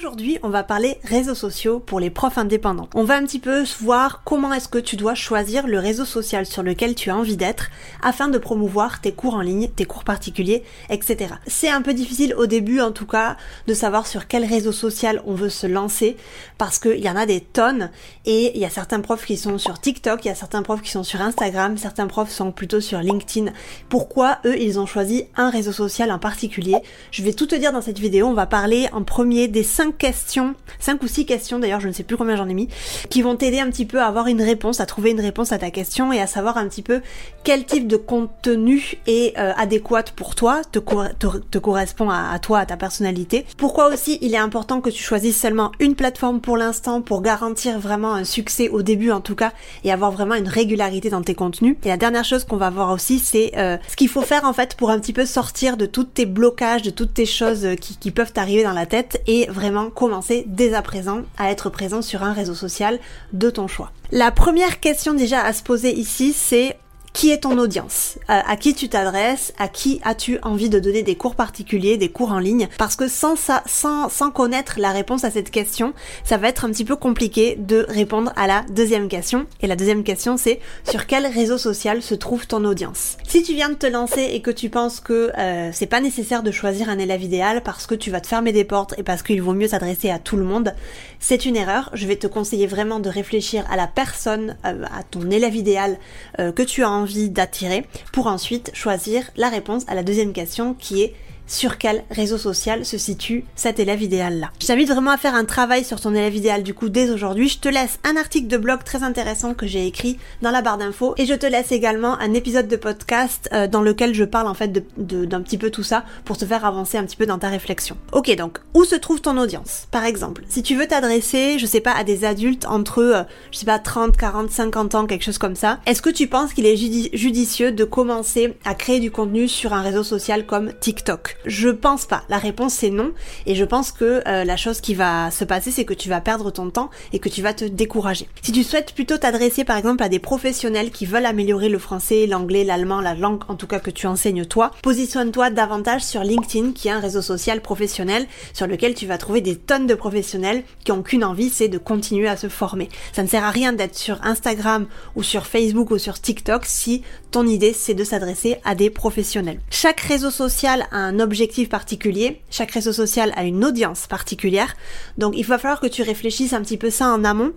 Aujourd'hui, on va parler réseaux sociaux pour les profs indépendants. On va un petit peu voir comment est-ce que tu dois choisir le réseau social sur lequel tu as envie d'être afin de promouvoir tes cours en ligne, tes cours particuliers, etc. C'est un peu difficile au début en tout cas de savoir sur quel réseau social on veut se lancer parce qu'il y en a des tonnes et il y a certains profs qui sont sur TikTok, il y a certains profs qui sont sur Instagram, certains profs sont plutôt sur LinkedIn. Pourquoi eux ils ont choisi un réseau social en particulier? Je vais tout te dire dans cette vidéo, on va parler en premier des 5 questions, 5 ou 6 questions d'ailleurs, je ne sais plus combien j'en ai mis, qui vont t'aider un petit peu à avoir une réponse, à trouver une réponse à ta question et à savoir un petit peu quel type de contenu est euh, adéquat pour toi, te, te, correspond à, toi, à ta personnalité. Pourquoi aussi il est important que tu choisisses seulement une plateforme pour l'instant pour garantir vraiment un succès au début en tout cas et avoir vraiment une régularité dans tes contenus. Et la dernière chose qu'on va voir aussi c'est euh, ce qu'il faut faire en fait pour un petit peu sortir de tous tes blocages, de toutes tes choses qui, qui peuvent t'arriver dans la tête et vraiment commencer dès à présent à être présent sur un réseau social de ton choix. La première question déjà à se poser ici, c'est qui est ton audience euh, À qui tu t'adresses À qui as-tu envie de donner des cours particuliers, des cours en ligne Parce que sans ça, sans, connaître la réponse à cette question, ça va être un petit peu compliqué de répondre à la deuxième question. Et la deuxième question, c'est sur quel réseau social se trouve ton audience Si tu viens de te lancer et que tu penses que euh, c'est pas nécessaire de choisir un élève idéal parce que tu vas te fermer des portes et parce qu'il vaut mieux s'adresser à tout le monde, c'est une erreur. Je vais te conseiller vraiment de réfléchir à la personne, euh, à ton élève idéal que tu as d'attirer pour ensuite choisir la réponse à la deuxième question qui est sur quel réseau social se situe cet élève idéal là. Je t'invite vraiment à faire un travail sur ton élève idéal du coup dès aujourd'hui. Je te laisse un article de blog très intéressant que j'ai écrit dans la barre d'infos et je te laisse également un épisode de podcast euh, dans lequel je parle en fait d'un petit peu tout ça pour te faire avancer un petit peu dans ta réflexion. Ok donc où se trouve ton audience? Par exemple, si tu veux t'adresser, je sais pas, à des adultes entre, euh, je sais pas, 30, 40, 50 ans, quelque chose comme ça, est-ce que tu penses qu'il est judicieux de commencer à créer du contenu sur un réseau social comme TikTok? Je pense pas. La réponse c'est non. Et je pense que euh, la chose qui va se passer, c'est que tu vas perdre ton temps et que tu vas te décourager. Si tu souhaites plutôt t'adresser par exemple à des professionnels qui veulent améliorer le français, l'anglais, l'allemand, la langue en tout cas que tu enseignes toi, positionne-toi davantage sur LinkedIn qui est un réseau social professionnel sur lequel tu vas trouver des tonnes de professionnels qui ont qu'une envie, c'est de continuer à se former. Ça ne sert à rien d'être sur Instagram ou sur Facebook ou sur TikTok si ton idée c'est de s'adresser à des professionnels. Chaque réseau social a un objectif particulier, chaque réseau social a une audience particulière, donc il va falloir que tu réfléchisses un petit peu ça en amont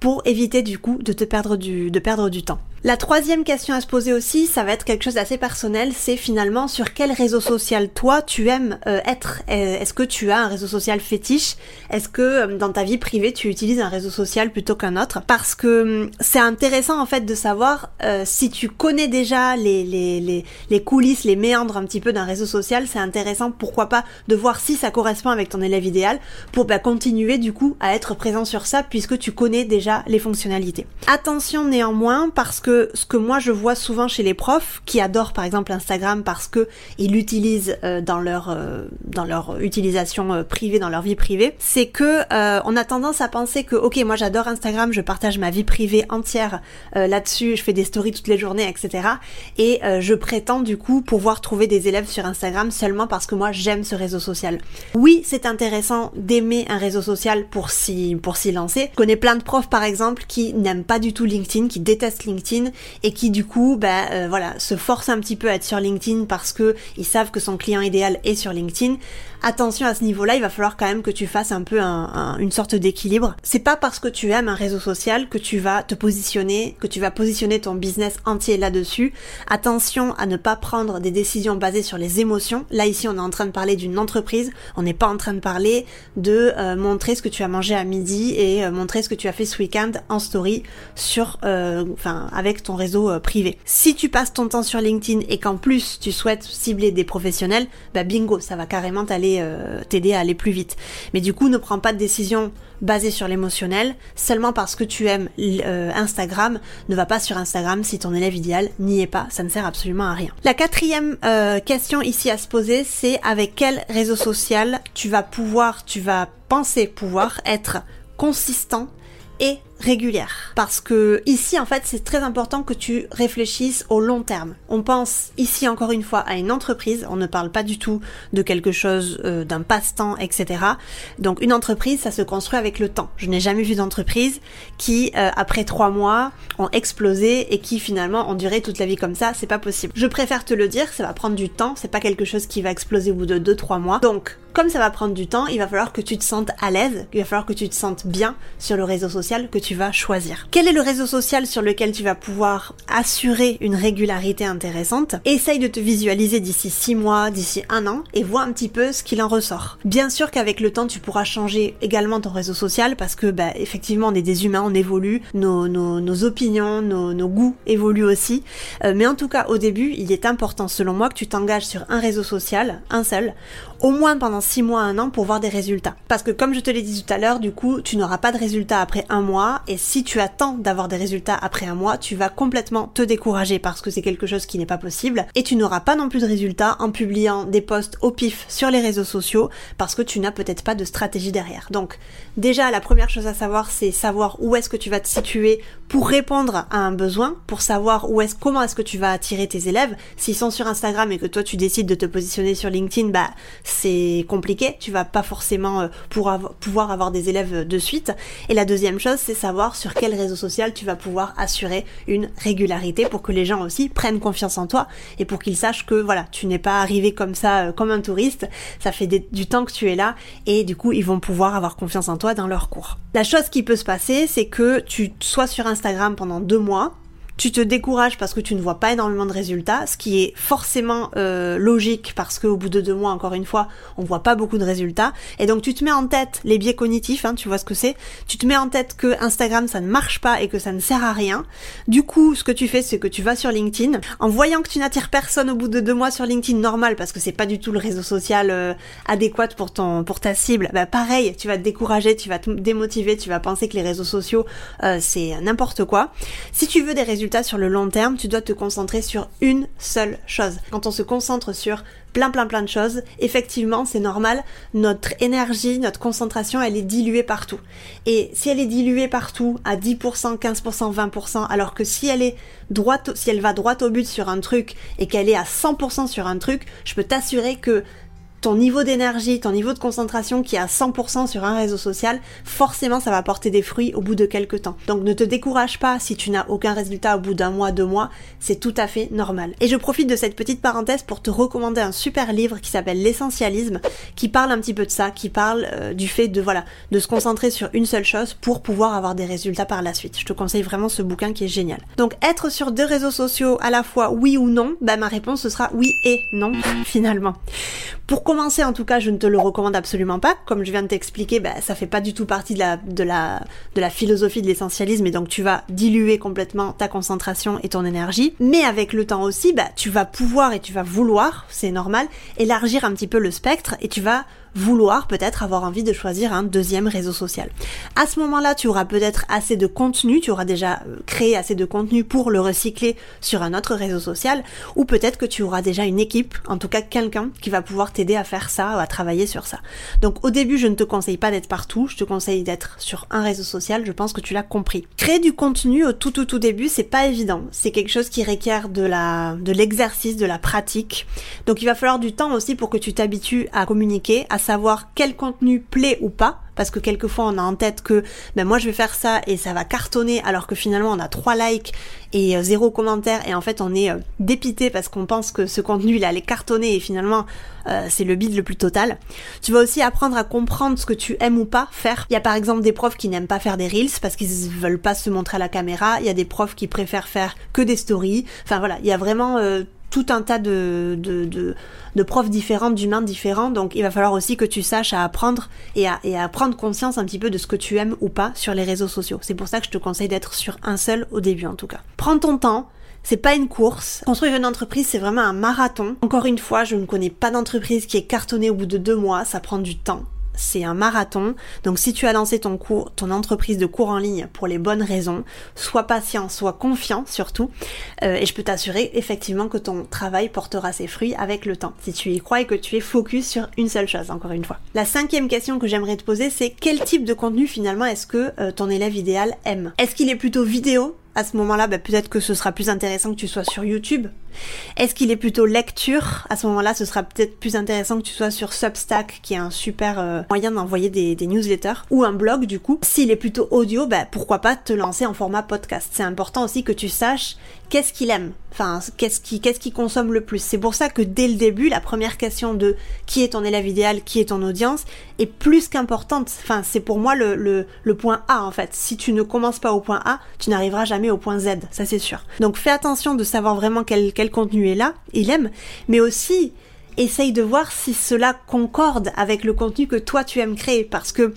pour éviter du coup de te perdre du, de perdre du temps. La troisième question à se poser aussi, ça va être quelque chose d'assez personnel, c'est finalement sur quel réseau social toi tu aimes euh, être? Euh, est-ce que tu as un réseau social fétiche? Est-ce que euh, dans ta vie privée tu utilises un réseau social plutôt qu'un autre? Parce que hum, c'est intéressant en fait de savoir si tu connais déjà les, les, les, coulisses, les méandres un petit peu d'un réseau social, c'est intéressant pourquoi pas de voir si ça correspond avec ton élève idéal pour bah, continuer du coup à être présent sur ça puisque tu connais déjà les fonctionnalités. Attention néanmoins parce que ce que moi je vois souvent chez les profs qui adorent par exemple Instagram parce que ils l'utilisent euh, dans leur euh, dans leur utilisation euh, privée, dans leur vie privée, c'est que on a tendance à penser que ok moi j'adore Instagram, je partage ma vie privée entière là-dessus, je fais des stories toutes les journées, etc. Et je prétends du coup pouvoir trouver des élèves sur Instagram seulement parce que moi j'aime ce réseau social. Oui, c'est intéressant d'aimer un réseau social pour s'y pour s'y lancer. Je connais plein de profs par exemple qui n'aiment pas du tout LinkedIn, qui détestent LinkedIn et qui du coup bah euh, voilà se force un petit peu à être sur LinkedIn parce que ils savent que son client idéal est sur LinkedIn attention à ce niveau-là, il va falloir quand même que tu fasses un peu une sorte d'équilibre. C'est pas parce que tu aimes un réseau social que tu vas te positionner, que tu vas positionner ton business entier là-dessus. Attention à ne pas prendre des décisions basées sur les émotions. Là ici, on est en train de parler d'une entreprise. On n'est pas en train de parler de euh, montrer ce que tu as mangé à midi et euh, montrer ce que tu as fait ce week-end en story sur, euh, avec ton réseau privé. Si tu passes ton temps sur LinkedIn et qu'en plus tu souhaites cibler des professionnels, bah bingo, ça va carrément t'aller euh, t'aider à aller plus vite. Mais du coup, ne prends pas de décision basé sur l'émotionnel, seulement parce que tu aimes euh, Instagram, ne va pas sur Instagram si ton élève idéal n'y est pas, ça ne sert absolument à rien. La quatrième euh, question ici à se poser, c'est avec quel réseau social tu vas pouvoir, tu vas penser pouvoir être consistant et régulière. Parce que ici, en fait, c'est très important que tu réfléchisses au long terme. On pense ici encore une fois à une entreprise. On ne parle pas du tout de quelque chose euh, d'un passe-temps, etc. Donc une entreprise, ça se construit avec le temps. Je n'ai jamais vu d'entreprise qui, euh, après trois mois, ont explosé et qui finalement ont duré toute la vie comme ça. C'est pas possible. Je préfère te le dire, ça va prendre du temps. C'est pas quelque chose qui va exploser au bout de deux, trois mois. Donc comme ça va prendre du temps, il va falloir que tu te sentes à l'aise, il va falloir que tu te sentes bien sur le réseau social que vas choisir. Quel est le réseau social sur lequel tu vas pouvoir assurer une régularité intéressante? Essaye de te visualiser d'ici 6 mois, d'ici un an et vois un petit peu ce qu'il en ressort. Bien sûr qu'avec le temps, tu pourras changer également ton réseau social parce que, bah, effectivement, on est des humains, on évolue, nos, nos, opinions, nos, nos, goûts évoluent aussi. Euh, mais en tout cas, au début, il est important, selon moi, que tu t'engages sur un réseau social, un seul, au moins pendant 6 mois, un an pour voir des résultats. Parce que comme je te l'ai dit tout à l'heure, du coup, tu n'auras pas de résultats après un mois et si tu attends d'avoir des résultats après un mois, tu vas complètement te décourager parce que c'est quelque chose qui n'est pas possible et tu n'auras pas non plus de résultats en publiant des posts au pif sur les réseaux sociaux parce que tu n'as peut-être pas de stratégie derrière. Donc déjà, la première chose à savoir, c'est savoir où est-ce que tu vas te situer pour répondre à un besoin, pour savoir où est-ce, comment est-ce que tu vas attirer tes élèves. S'ils sont sur Instagram et que toi tu décides de te positionner sur LinkedIn, bah c'est compliqué, tu vas pas forcément euh, pouvoir avoir des élèves de suite. Et la deuxième chose, c'est savoir sur quel réseau social tu vas pouvoir assurer une régularité pour que les gens aussi prennent confiance en toi et pour qu'ils sachent que voilà, tu n'es pas arrivé comme ça, euh, comme un touriste, ça fait du temps que tu es là et du coup ils vont pouvoir avoir confiance en toi dans leur cours. La chose qui peut se passer, c'est que tu sois sur Instagram pendant deux mois, tu te décourages parce que tu ne vois pas énormément de résultats, ce qui est forcément euh, logique parce qu'au bout de deux mois, encore une fois, on voit pas beaucoup de résultats. Et donc tu te mets en tête les biais cognitifs, hein, tu vois ce que c'est. Tu te mets en tête que Instagram ça ne marche pas et que ça ne sert à rien. Du coup, ce que tu fais, c'est que tu vas sur LinkedIn, en voyant que tu n'attires personne au bout de deux mois sur LinkedIn, normal parce que c'est pas du tout le réseau social euh, adéquat pour ton pour ta cible. Bah pareil, tu vas te décourager, tu vas te démotiver, tu vas penser que les réseaux sociaux euh, c'est n'importe quoi. Si tu veux des sur le long terme, tu dois te concentrer sur une seule chose. Quand on se concentre sur plein plein plein de choses, effectivement, c'est normal, notre énergie, notre concentration, elle est diluée partout. Et si elle est diluée partout à 10%, 15%, 20%, alors que si elle est droite, si elle va droit au but sur un truc et qu'elle est à 100% sur un truc, je peux t'assurer que ton niveau d'énergie, ton niveau de concentration qui est à 100% sur un réseau social, forcément ça va porter des fruits au bout de quelques temps. Donc ne te décourage pas si tu n'as aucun résultat au bout d'un mois, deux mois, c'est tout à fait normal. Et je profite de cette petite parenthèse pour te recommander un super livre qui s'appelle L'essentialisme, qui parle un petit peu de ça, qui parle euh, du fait de voilà, de se concentrer sur une seule chose pour pouvoir avoir des résultats par la suite. Je te conseille vraiment ce bouquin qui est génial. Donc être sur deux réseaux sociaux à la fois oui ou non, bah ma réponse ce sera oui et non finalement. Commencer, en tout cas, je ne te le recommande absolument pas. Comme je viens de t'expliquer, bah, ça fait pas du tout partie de la, de la, de la philosophie de l'essentialisme et donc tu vas diluer complètement ta concentration et ton énergie. Mais avec le temps aussi, bah, tu vas pouvoir et tu vas vouloir, c'est normal, élargir un petit peu le spectre et tu vas vouloir peut-être avoir envie de choisir un deuxième réseau social. À ce moment-là, tu auras peut-être assez de contenu, tu auras déjà euh, créé assez de contenu pour le recycler sur un autre réseau social, ou peut-être que tu auras déjà une équipe, en tout cas quelqu'un qui va pouvoir t'aider à faire ça, à travailler sur ça. Donc au début, je ne te conseille pas d'être partout, je te conseille d'être sur un réseau social, je pense que tu l'as compris. Créer du contenu au tout tout tout début, c'est pas évident. C'est quelque chose qui requiert de la de l'exercice, de la pratique. Donc il va falloir du temps aussi pour que tu t'habitues à communiquer, à savoir quel contenu plaît ou pas parce que quelquefois on a en tête que ben moi je vais faire ça et ça va cartonner alors que finalement on a trois likes et euh, zéro commentaire et en fait on est euh, dépité parce qu'on pense que ce contenu il allait cartonner et finalement euh, c'est le bide le plus total. Tu vas aussi apprendre à comprendre ce que tu aimes ou pas faire. Il y a par exemple des profs qui n'aiment pas faire des reels parce qu'ils veulent pas se montrer à la caméra. Il y a des profs qui préfèrent faire que des stories. Enfin voilà, il y a vraiment tout un tas de, de, de, profs différentes, d'humains différents. Donc il va falloir aussi que tu saches à apprendre et à, et à prendre conscience un petit peu de ce que tu aimes ou pas sur les réseaux sociaux. C'est pour ça que je te conseille d'être sur un seul au début en tout cas. Prends ton temps. C'est pas une course. Construire une entreprise, c'est vraiment un marathon. Encore une fois, je ne connais pas d'entreprise qui est cartonnée au bout de deux mois. Ça prend du temps c'est un marathon. Donc si tu as lancé ton cours, ton entreprise de cours en ligne pour les bonnes raisons, sois patient, sois confiant surtout. Euh, et je peux t'assurer effectivement que ton travail portera ses fruits avec le temps. Si tu y crois et que tu es focus sur une seule chose, encore une fois. La cinquième question que j'aimerais te poser, c'est quel type de contenu finalement est-ce que euh, ton élève idéal aime? Est-ce qu'il est plutôt vidéo à ce moment-là, bah, peut-être que ce sera plus intéressant que tu sois sur YouTube. Est-ce qu'il est plutôt lecture À ce moment-là, ce sera peut-être plus intéressant que tu sois sur Substack, qui est un super euh, moyen d'envoyer des, newsletters, ou un blog du coup. S'il est plutôt audio, bah, pourquoi pas te lancer en format podcast. C'est important aussi que tu saches qu'est-ce qu'il aime, enfin qu'est-ce qui qu'est-ce qu'il consomme le plus. C'est pour ça que dès le début, la première question de qui est ton élève idéal, qui est ton audience, est plus qu'importante. Enfin, c'est pour moi le point A en fait. Si tu ne commences pas au point A, tu n'arriveras jamais au point Z, ça c'est sûr. Donc fais attention de savoir vraiment quel, quel contenu est là, il aime, mais aussi essaye de voir si cela concorde avec le contenu que toi tu aimes créer, parce que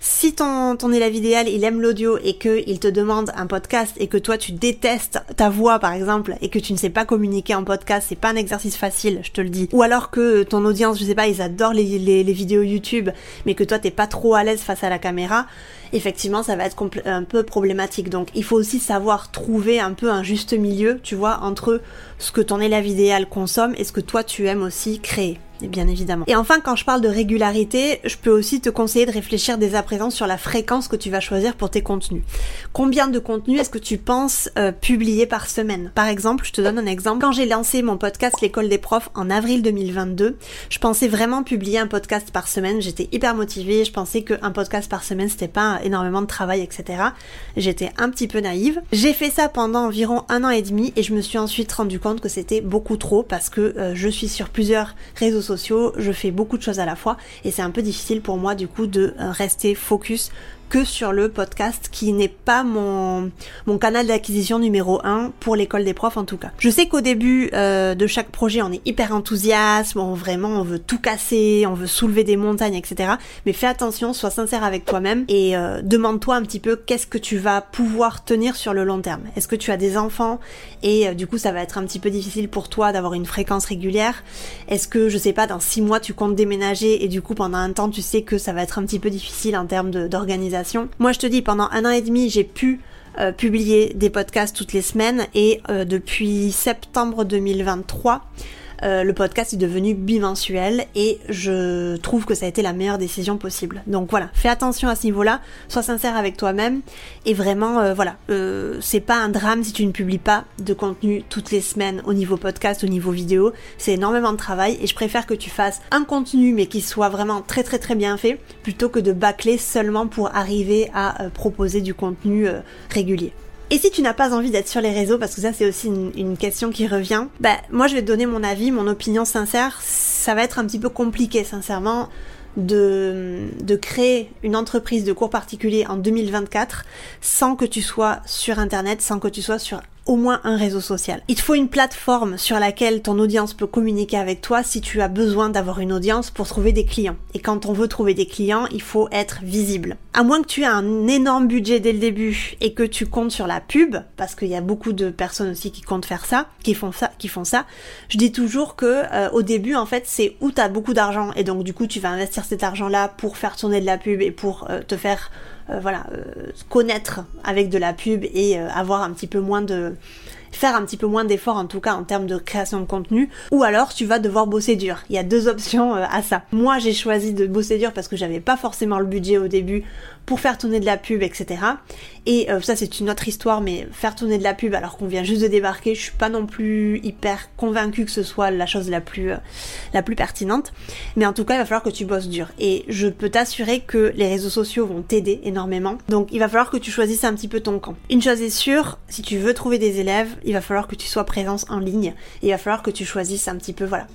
si ton, ton élève idéal, il aime l'audio et qu'il te demande un podcast et que toi tu détestes ta voix par exemple et que tu ne sais pas communiquer en podcast, c'est pas un exercice facile, je te le dis. Ou alors que ton audience, je sais pas, ils adorent les, les, les vidéos YouTube mais que toi t'es pas trop à l'aise face à la caméra, effectivement ça va être un peu problématique. Donc il faut aussi savoir trouver un peu un juste milieu, tu vois, entre ce que ton élève idéal consomme et ce que toi tu aimes aussi créer bien évidemment. Et enfin, quand je parle de régularité, je peux aussi te conseiller de réfléchir dès à présent sur la fréquence que tu vas choisir pour tes contenus. Combien de contenus est-ce que tu penses euh, publier par semaine? Par exemple, je te donne un exemple. Quand j'ai lancé mon podcast L'école des profs en avril 2022, je pensais vraiment publier un podcast par semaine. J'étais hyper motivée. Je pensais qu'un podcast par semaine, c'était pas énormément de travail, etc. J'étais un petit peu naïve. J'ai fait ça pendant environ un an et demi et je me suis ensuite rendu compte que c'était beaucoup trop parce que euh, je suis sur plusieurs réseaux sociaux, je fais beaucoup de choses à la fois et c'est un peu difficile pour moi du coup de euh, rester focus que sur le podcast qui n'est pas mon, mon canal d'acquisition numéro 1 pour l'école des profs en tout cas. Je sais qu'au début euh, de chaque projet on est hyper enthousiaste, on, vraiment on veut tout casser, on veut soulever des montagnes etc. Mais fais attention, sois sincère avec toi-même et euh, demande-toi un petit peu qu'est-ce que tu vas pouvoir tenir sur le long terme. Est-ce que tu as des enfants et euh, du coup ça va être un petit peu difficile pour toi d'avoir une fréquence régulière Est-ce que je sais pas dans 6 mois tu comptes déménager et du coup pendant un temps tu sais que ça va être un petit peu difficile en termes d'organisation moi, je te dis, pendant un an et demi, j'ai pu euh, publier des podcasts toutes les semaines et euh, depuis septembre 2023, euh, le podcast est devenu bimensuel et je trouve que ça a été la meilleure décision possible. Donc voilà, fais attention à ce niveau-là, sois sincère avec toi-même et vraiment euh, voilà, euh, c'est pas un drame si tu ne publies pas de contenu toutes les semaines au niveau podcast, au niveau vidéo, c'est énormément de travail et je préfère que tu fasses un contenu mais qui soit vraiment très très très bien fait plutôt que de bâcler seulement pour arriver à proposer du contenu régulier. Et si tu n'as pas envie d'être sur les réseaux, parce que ça c'est aussi une, question qui revient, bah moi je vais te donner mon avis, mon opinion sincère, ça va être un petit peu compliqué sincèrement de, de créer une entreprise de cours particuliers en 2024 sans que tu sois sur internet, sans que tu sois sur au moins un réseau social. Il te faut une plateforme sur laquelle ton audience peut communiquer avec toi si tu as besoin d'avoir une audience pour trouver des clients. Et quand on veut trouver des clients, il faut être visible. À moins que tu aies un énorme budget dès le début et que tu comptes sur la pub, parce qu'il y a beaucoup de personnes aussi qui comptent faire ça, qui font ça, qui font ça. Je dis toujours que euh, au début, en fait, c'est où tu as beaucoup d'argent et donc du coup, tu vas investir cet argent-là pour faire tourner de la pub et pour euh, te faire voilà, euh, connaître avec de la pub et euh, avoir un petit peu moins de faire un petit peu moins d'efforts en tout cas en termes de création de contenu ou alors tu vas devoir bosser dur. Il y a deux options à ça. Moi j'ai choisi de bosser dur parce que j'avais pas forcément le budget au début pour faire tourner de la pub, etc. Et euh, ça c'est une autre histoire, mais faire tourner de la pub alors qu'on vient juste de débarquer, je suis pas non plus hyper convaincue que ce soit la chose la plus euh, la plus pertinente. Mais en tout cas, il va falloir que tu bosses dur. Et je peux t'assurer que les réseaux sociaux vont t'aider énormément. Donc il va falloir que tu choisisses un petit peu ton camp. Une chose est sûre, si tu veux trouver des élèves, il va falloir que tu sois présence en ligne. Il va falloir que tu choisisses un petit peu voilà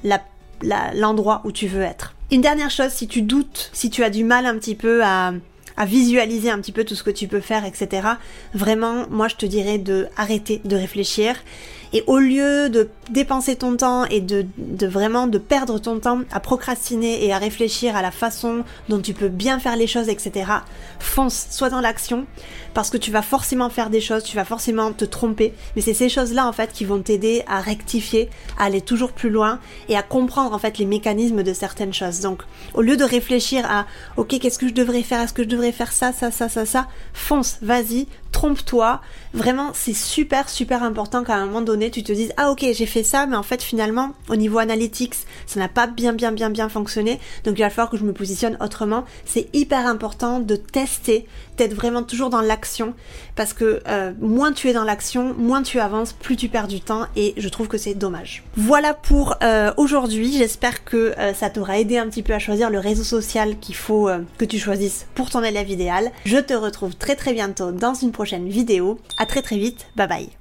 l'endroit où tu veux être. Une dernière chose, si tu doutes, si tu as du mal un petit peu à à visualiser un petit peu tout ce que tu peux faire, etc. Vraiment, moi je te dirais de arrêter de réfléchir Et au lieu de dépenser ton temps et de, de vraiment de perdre ton temps à procrastiner et à réfléchir à la façon dont tu peux bien faire les choses, etc., fonce, sois dans l'action, parce que tu vas forcément faire des choses, tu vas forcément te tromper, mais c'est ces choses-là en fait qui vont t'aider à rectifier, à aller toujours plus loin et à comprendre en fait les mécanismes de certaines choses. Donc, au lieu de réfléchir à ok, qu'est-ce que je devrais faire, est-ce que je devrais faire ça, ça, ça, ça, ça, fonce, vas-y, trompe-toi. Vraiment, c'est super, super important qu'à un moment donné, tu te dises, ah ok, j'ai fait ça, mais en fait, finalement, au niveau analytics, ça n'a pas bien, bien, bien, bien fonctionné. Donc, il va falloir que je me positionne autrement. C'est hyper important de tester, d'être vraiment toujours dans l'action, parce que euh, moins tu es dans l'action, moins tu avances, plus tu perds du temps, et je trouve que c'est dommage. Voilà pour euh, aujourd'hui. J'espère que euh, ça t'aura aidé un petit peu à choisir le réseau social qu'il faut que tu choisisses pour ton élève idéal. Je te retrouve très très bientôt dans une prochaine vidéo. À très très vite, bye bye.